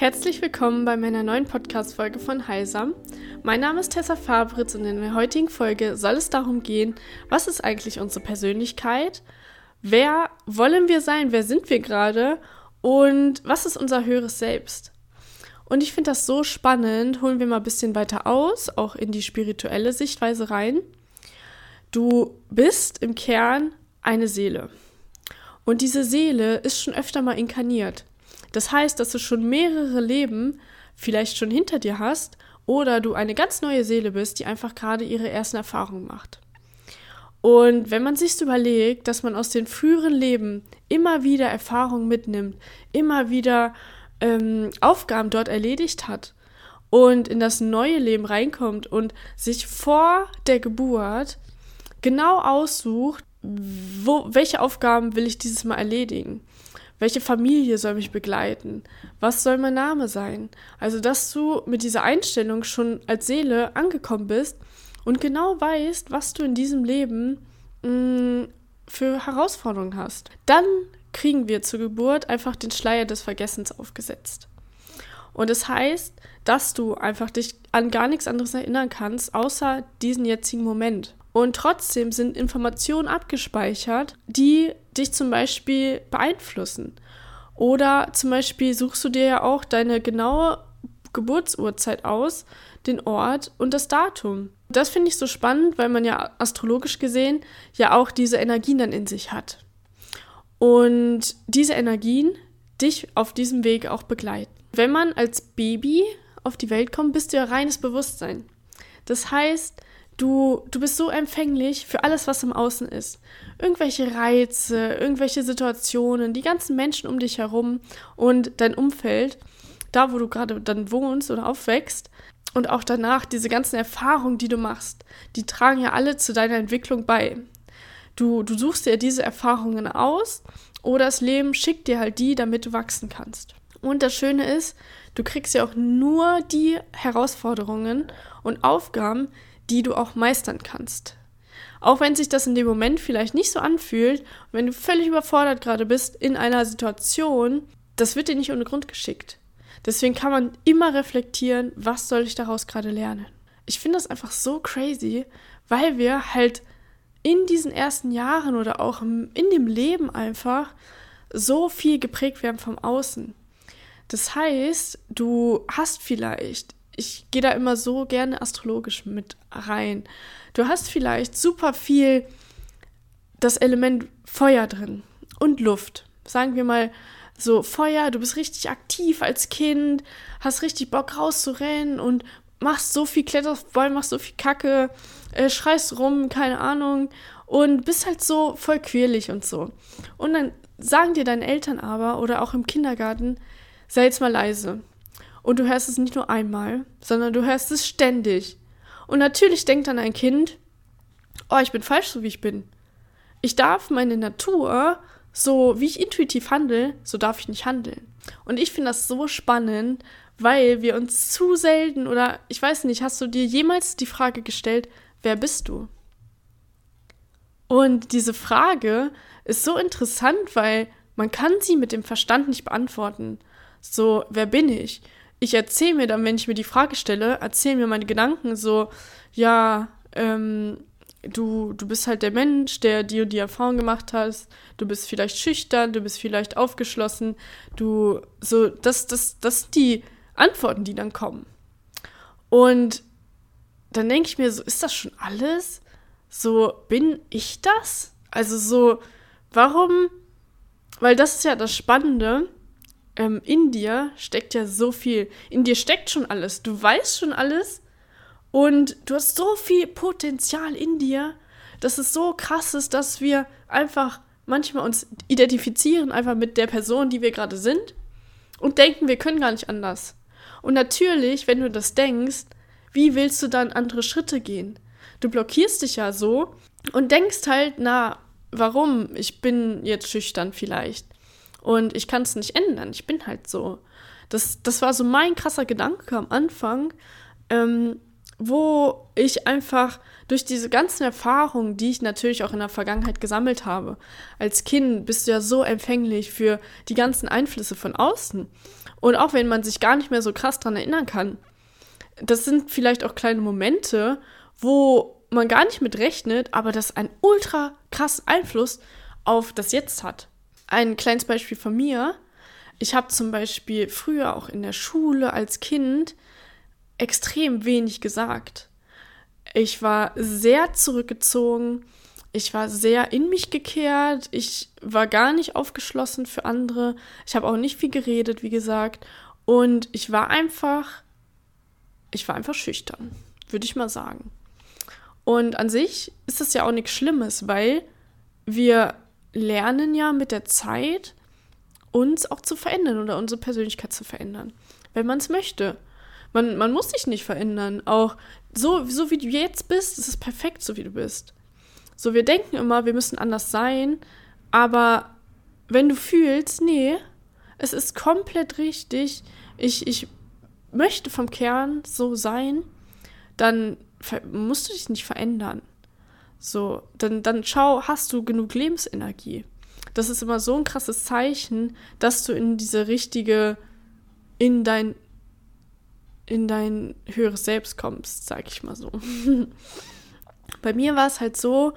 Herzlich willkommen bei meiner neuen Podcast-Folge von Heilsam. Mein Name ist Tessa Fabritz und in der heutigen Folge soll es darum gehen, was ist eigentlich unsere Persönlichkeit? Wer wollen wir sein? Wer sind wir gerade? Und was ist unser höheres Selbst? Und ich finde das so spannend. Holen wir mal ein bisschen weiter aus, auch in die spirituelle Sichtweise rein. Du bist im Kern eine Seele. Und diese Seele ist schon öfter mal inkarniert. Das heißt, dass du schon mehrere Leben vielleicht schon hinter dir hast oder du eine ganz neue Seele bist, die einfach gerade ihre ersten Erfahrungen macht. Und wenn man sich überlegt, dass man aus den früheren Leben immer wieder Erfahrungen mitnimmt, immer wieder ähm, Aufgaben dort erledigt hat und in das neue Leben reinkommt und sich vor der Geburt genau aussucht, wo, welche Aufgaben will ich dieses Mal erledigen? Welche Familie soll mich begleiten? Was soll mein Name sein? Also, dass du mit dieser Einstellung schon als Seele angekommen bist und genau weißt, was du in diesem Leben mh, mm, für Herausforderungen hast. Dann kriegen wir zur Geburt einfach den Schleier des Vergessens aufgesetzt. Und es das heißt, dass du einfach dich an gar nichts anderes erinnern kannst, außer diesen jetzigen Moment. Und trotzdem sind Informationen abgespeichert, die dich zum Beispiel beeinflussen. Oder zum Beispiel suchst du dir ja auch deine genaue Geburtsurzeit aus, den Ort und das Datum. Das finde ich so spannend, weil man ja astrologisch gesehen ja auch diese Energien dann in sich hat. Und diese Energien dich auf diesem Weg auch begleiten. Wenn man als Baby auf die Welt kommt, bist du ja reines Bewusstsein. Das heißt, Du, du bist so empfänglich für alles, was im Außen ist. Irgendwelche Reize, irgendwelche Situationen, die ganzen Menschen um dich herum und dein Umfeld, da wo du gerade dann wohnst oder aufwächst und auch danach diese ganzen Erfahrungen, die du machst, die tragen ja alle zu deiner Entwicklung bei. Du, du suchst dir diese Erfahrungen aus oder das Leben schickt dir halt die, damit du wachsen kannst. Und das Schöne ist, du kriegst ja auch nur die Herausforderungen und Aufgaben, die du auch meistern kannst. Auch wenn sich das in dem Moment vielleicht nicht so anfühlt, wenn du völlig überfordert gerade bist in einer Situation, das wird dir nicht ohne Grund geschickt. Deswegen kann man immer reflektieren, was soll ich daraus gerade lernen. Ich finde das einfach so crazy, weil wir halt in diesen ersten Jahren oder auch in dem Leben einfach so viel geprägt werden vom Außen. Das heißt, du hast vielleicht ich gehe da immer so gerne astrologisch mit rein. Du hast vielleicht super viel das Element Feuer drin und Luft. Sagen wir mal so Feuer, du bist richtig aktiv als Kind, hast richtig Bock rauszurennen und machst so viel Kletterbäume, machst so viel Kacke, äh, schreist rum, keine Ahnung und bist halt so voll quirlig und so. Und dann sagen dir deine Eltern aber oder auch im Kindergarten, sei jetzt mal leise. Und du hörst es nicht nur einmal, sondern du hörst es ständig. Und natürlich denkt dann ein Kind, oh, ich bin falsch, so wie ich bin. Ich darf meine Natur, so wie ich intuitiv handle, so darf ich nicht handeln. Und ich finde das so spannend, weil wir uns zu selten oder ich weiß nicht, hast du dir jemals die Frage gestellt, wer bist du? Und diese Frage ist so interessant, weil man kann sie mit dem Verstand nicht beantworten. So, wer bin ich? Ich erzähle mir dann, wenn ich mir die Frage stelle, erzähle mir meine Gedanken so, ja, ähm, du, du bist halt der Mensch, der die und die Erfahrung gemacht hast, du bist vielleicht schüchtern, du bist vielleicht aufgeschlossen, du, so, das, das, das sind die Antworten, die dann kommen. Und dann denke ich mir so, ist das schon alles? So, bin ich das? Also so, warum? Weil das ist ja das Spannende ähm, in dir steckt ja so viel. In dir steckt schon alles. Du weißt schon alles und du hast so viel Potenzial in dir, dass es so krass ist, dass wir einfach manchmal uns identifizieren, einfach mit der Person, die wir gerade sind und denken, wir können gar nicht anders. Und natürlich, wenn du das denkst, wie willst du dann andere Schritte gehen? Du blockierst dich ja so und denkst halt, na, warum? Ich bin jetzt schüchtern vielleicht. Und ich kann es nicht ändern. Ich bin halt so. Das, das war so mein krasser Gedanke am Anfang. Ähm, wo ich einfach durch diese ganzen Erfahrungen, die ich natürlich auch in der Vergangenheit gesammelt habe, als Kind bist du ja so empfänglich für die ganzen Einflüsse von außen. Und auch wenn man sich gar nicht mehr so krass daran erinnern kann, das sind vielleicht auch kleine Momente, wo man gar nicht mit rechnet, aber das einen ultra krassen Einfluss auf das Jetzt hat. Ein kleines Beispiel von mir. Ich habe zum Beispiel früher auch in der Schule als Kind extrem wenig gesagt. Ich war sehr zurückgezogen, ich war sehr in mich gekehrt, ich war gar nicht aufgeschlossen für andere, ich habe auch nicht viel geredet, wie gesagt, und ich war einfach, ich war einfach schüchtern, würde ich mal sagen. Und an sich ist das ja auch nichts Schlimmes, weil wir lernen ja mit der Zeit, uns auch zu verändern oder unsere Persönlichkeit zu verändern, wenn man es möchte. Man, man muss sich nicht verändern. Auch so, so wie du jetzt bist, ist es perfekt, so wie du bist. So, wir denken immer, wir müssen anders sein, aber wenn du fühlst, nee, es ist komplett richtig, ich, ich möchte vom Kern so sein, dann musst du dich nicht verändern. So, dann, dann schau, hast du genug Lebensenergie. Das ist immer so ein krasses Zeichen, dass du in diese richtige, in dein, in dein höheres Selbst kommst, sag ich mal so. Bei mir war es halt so,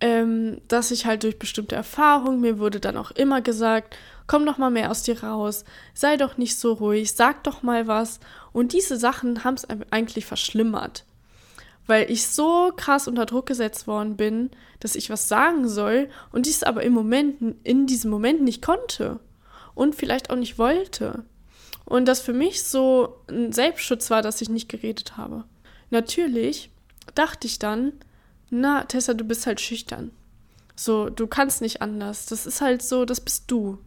ähm, dass ich halt durch bestimmte Erfahrungen, mir wurde dann auch immer gesagt, komm doch mal mehr aus dir raus, sei doch nicht so ruhig, sag doch mal was. Und diese Sachen haben es eigentlich verschlimmert weil ich so krass unter Druck gesetzt worden bin, dass ich was sagen soll und dies aber im Moment, in diesem Moment nicht konnte und vielleicht auch nicht wollte. Und das für mich so ein Selbstschutz war, dass ich nicht geredet habe. Natürlich dachte ich dann, na, Tessa, du bist halt schüchtern. So, du kannst nicht anders. Das ist halt so, das bist du.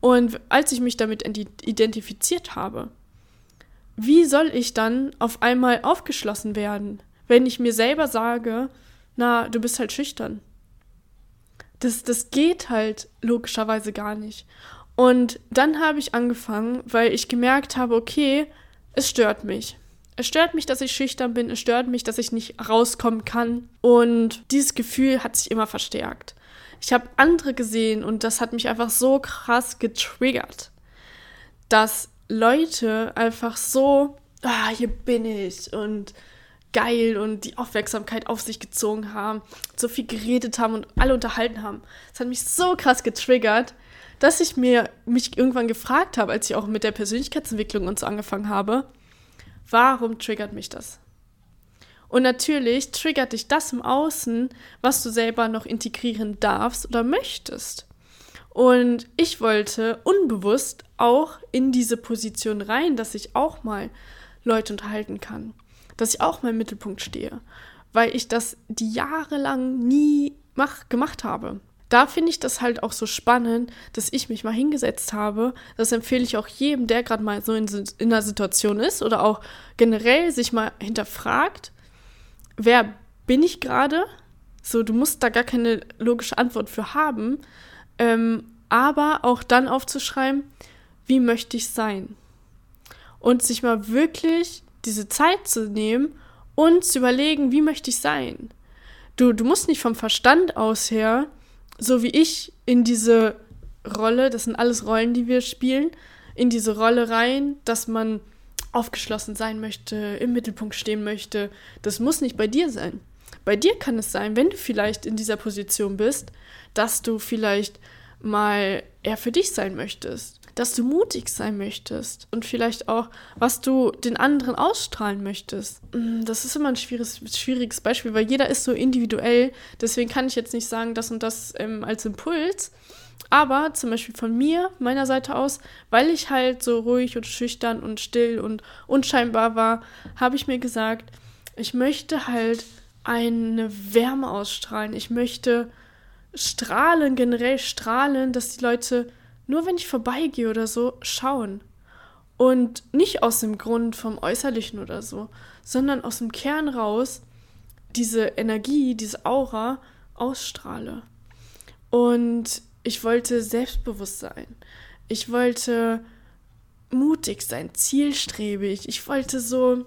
Und als ich mich damit identifiziert habe, wie soll ich dann auf einmal aufgeschlossen werden? Wenn ich mir selber sage, na, du bist halt schüchtern. Das, das geht halt logischerweise gar nicht. Und dann habe ich angefangen, weil ich gemerkt habe, okay, es stört mich. Es stört mich, dass ich schüchtern bin. Es stört mich, dass ich nicht rauskommen kann. Und dieses Gefühl hat sich immer verstärkt. Ich habe andere gesehen und das hat mich einfach so krass getriggert, dass Leute einfach so, ah, hier bin ich und geil und die Aufmerksamkeit auf sich gezogen haben, so viel geredet haben und alle unterhalten haben. Das hat mich so krass getriggert, dass ich mir mich irgendwann gefragt habe, als ich auch mit der Persönlichkeitsentwicklung und so angefangen habe, warum triggert mich das? Und natürlich triggert dich das im Außen, was du selber noch integrieren darfst oder möchtest. Und ich wollte unbewusst auch in diese Position rein, dass ich auch mal Leute unterhalten kann dass ich auch mal im Mittelpunkt stehe, weil ich das die Jahre lang nie mach, gemacht habe. Da finde ich das halt auch so spannend, dass ich mich mal hingesetzt habe. Das empfehle ich auch jedem, der gerade mal so in, in einer Situation ist oder auch generell sich mal hinterfragt, wer bin ich gerade? So, du musst da gar keine logische Antwort für haben, ähm, aber auch dann aufzuschreiben, wie möchte ich sein? Und sich mal wirklich diese Zeit zu nehmen und zu überlegen, wie möchte ich sein. Du, du musst nicht vom Verstand aus her, so wie ich, in diese Rolle, das sind alles Rollen, die wir spielen, in diese Rolle rein, dass man aufgeschlossen sein möchte, im Mittelpunkt stehen möchte. Das muss nicht bei dir sein. Bei dir kann es sein, wenn du vielleicht in dieser Position bist, dass du vielleicht mal eher für dich sein möchtest dass du mutig sein möchtest und vielleicht auch, was du den anderen ausstrahlen möchtest. Mm, das ist immer ein schwieriges, schwieriges Beispiel, weil jeder ist so individuell. Deswegen kann ich jetzt nicht sagen, das und das ähm, als Impuls. Aber zum Beispiel von mir, meiner Seite aus, weil ich halt so ruhig und schüchtern und still und unscheinbar war, habe ich mir gesagt, ich möchte halt eine Wärme ausstrahlen. Ich möchte strahlen, generell strahlen, dass die Leute nur wenn ich vorbeigehe oder so, schauen. Und nicht aus dem Grund vom Äußerlichen oder so, sondern aus dem Kern raus diese Energie, diese Aura ausstrahle. Und ich wollte selbstbewusst sein. Ich wollte mutig sein, zielstrebig. Ich wollte so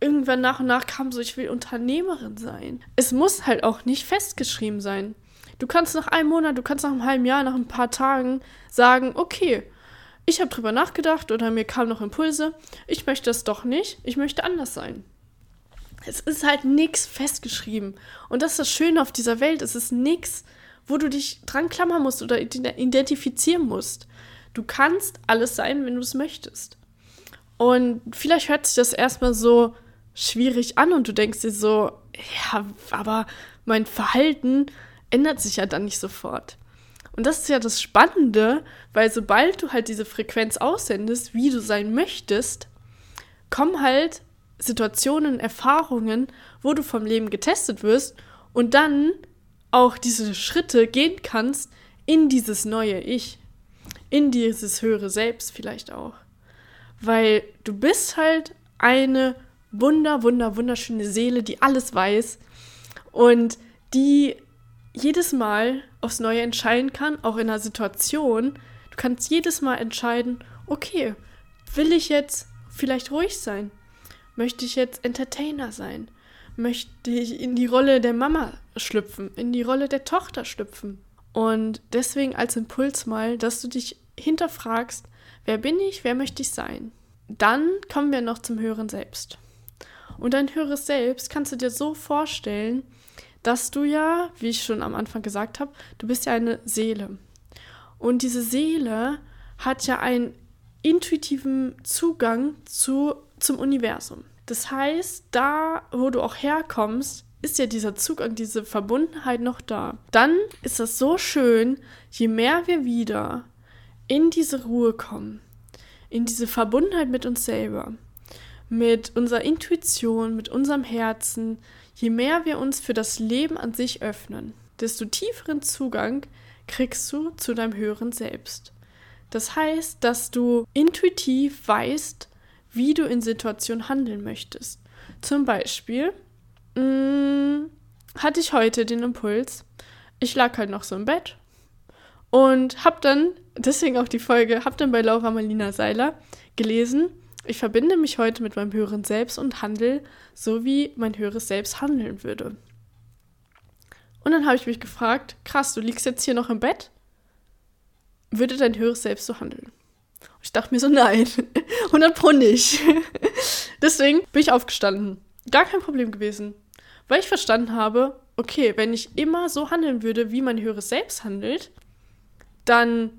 irgendwann nach und nach kam so, ich will Unternehmerin sein. Es muss halt auch nicht festgeschrieben sein. Du kannst nach einem Monat, du kannst nach einem halben Jahr, nach ein paar Tagen sagen, okay, ich habe drüber nachgedacht oder mir kamen noch Impulse, ich möchte das doch nicht, ich möchte anders sein. Es ist halt nichts festgeschrieben. Und das ist das Schöne auf dieser Welt. Es ist nichts, wo du dich dran klammern musst oder identifizieren musst. Du kannst alles sein, wenn du es möchtest. Und vielleicht hört sich das erstmal so schwierig an und du denkst dir so, ja, aber mein Verhalten ändert sich ja dann nicht sofort. Und das ist ja das Spannende, weil sobald du halt diese Frequenz aussendest, wie du sein möchtest, kommen halt Situationen, Erfahrungen, wo du vom Leben getestet wirst und dann auch diese Schritte gehen kannst in dieses neue Ich, in dieses höhere Selbst vielleicht auch. Weil du bist halt eine wunder, wunder, wunderschöne Seele, die alles weiß und die jedes Mal aufs Neue entscheiden kann, auch in einer Situation. Du kannst jedes Mal entscheiden, okay, will ich jetzt vielleicht ruhig sein? Möchte ich jetzt Entertainer sein? Möchte ich in die Rolle der Mama schlüpfen, in die Rolle der Tochter schlüpfen? Und deswegen als Impuls mal, dass du dich hinterfragst, wer bin ich, wer möchte ich sein? Dann kommen wir noch zum höheren Selbst. Und dein höheres Selbst kannst du dir so vorstellen, dass du ja, wie ich schon am Anfang gesagt habe, du bist ja eine Seele. Und diese Seele hat ja einen intuitiven Zugang zu, zum Universum. Das heißt, da, wo du auch herkommst, ist ja dieser Zugang, diese Verbundenheit noch da. Dann ist das so schön, je mehr wir wieder in diese Ruhe kommen, in diese Verbundenheit mit uns selber, mit unserer Intuition, mit unserem Herzen, je mehr wir uns für das Leben an sich öffnen, desto tieferen Zugang kriegst du zu deinem höheren Selbst. Das heißt, dass du intuitiv weißt, wie du in Situationen handeln möchtest. Zum Beispiel mh, mm, hatte ich heute den Impuls, ich lag halt noch so im Bett und hab dann, deswegen auch die Folge, hab dann bei Laura Marlina Seiler gelesen, ich verbinde mich heute mit meinem höheren Selbst und handle so, wie mein höheres Selbst handeln würde. Und dann habe ich mich gefragt, krass, du liegst jetzt hier noch im Bett? Würde dein höheres Selbst so handeln? Und ich dachte mir so, nein, 100 pro nicht. Deswegen bin ich aufgestanden. Gar kein Problem gewesen. Weil ich verstanden habe, okay, wenn ich immer so handeln würde, wie mein höheres Selbst handelt, dann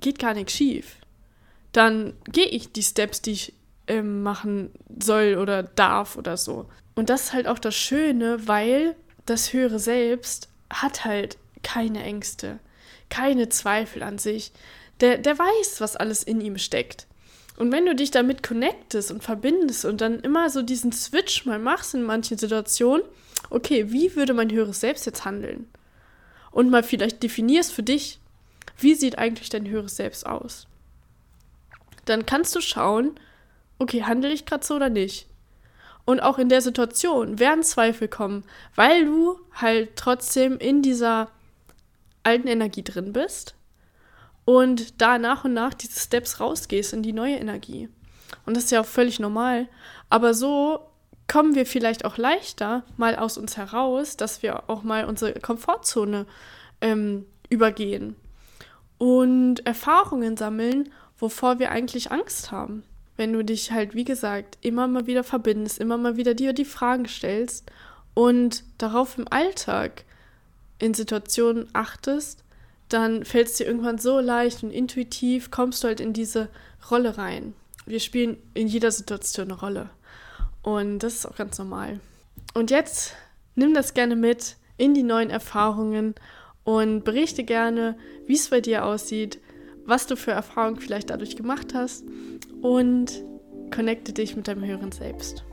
geht gar nichts schief. Dann gehe ich die Steps, die ich ähm, machen soll oder darf oder so. Und das ist halt auch das Schöne, weil das höhere Selbst hat halt keine Ängste, keine Zweifel an sich. Der, der weiß, was alles in ihm steckt. Und wenn du dich damit connectest und verbindest und dann immer so diesen Switch mal machst in manchen Situationen, okay, wie würde mein höheres Selbst jetzt handeln? Und mal vielleicht definierst für dich, wie sieht eigentlich dein höheres Selbst aus? Dann kannst du schauen, okay, handle ich gerade so oder nicht? Und auch in der Situation werden Zweifel kommen, weil du halt trotzdem in dieser alten Energie drin bist und da nach und nach diese Steps rausgehst in die neue Energie. Und das ist ja auch völlig normal. Aber so kommen wir vielleicht auch leichter mal aus uns heraus, dass wir auch mal unsere Komfortzone ähm, übergehen und Erfahrungen sammeln, wovor wir eigentlich Angst haben wenn du dich halt, wie gesagt, immer mal wieder verbindest, immer mal wieder dir die Fragen stellst und darauf im Alltag in Situationen achtest, dann fällt es dir irgendwann so leicht und intuitiv, kommst du halt in diese Rolle rein. Wir spielen in jeder Situation eine Rolle. Und das ist auch ganz normal. Und jetzt nimm das gerne mit in die neuen Erfahrungen und berichte gerne, wie es bei dir aussieht, was du für Erfahrungen vielleicht dadurch gemacht hast und connecte dich mit deinem höheren Selbst.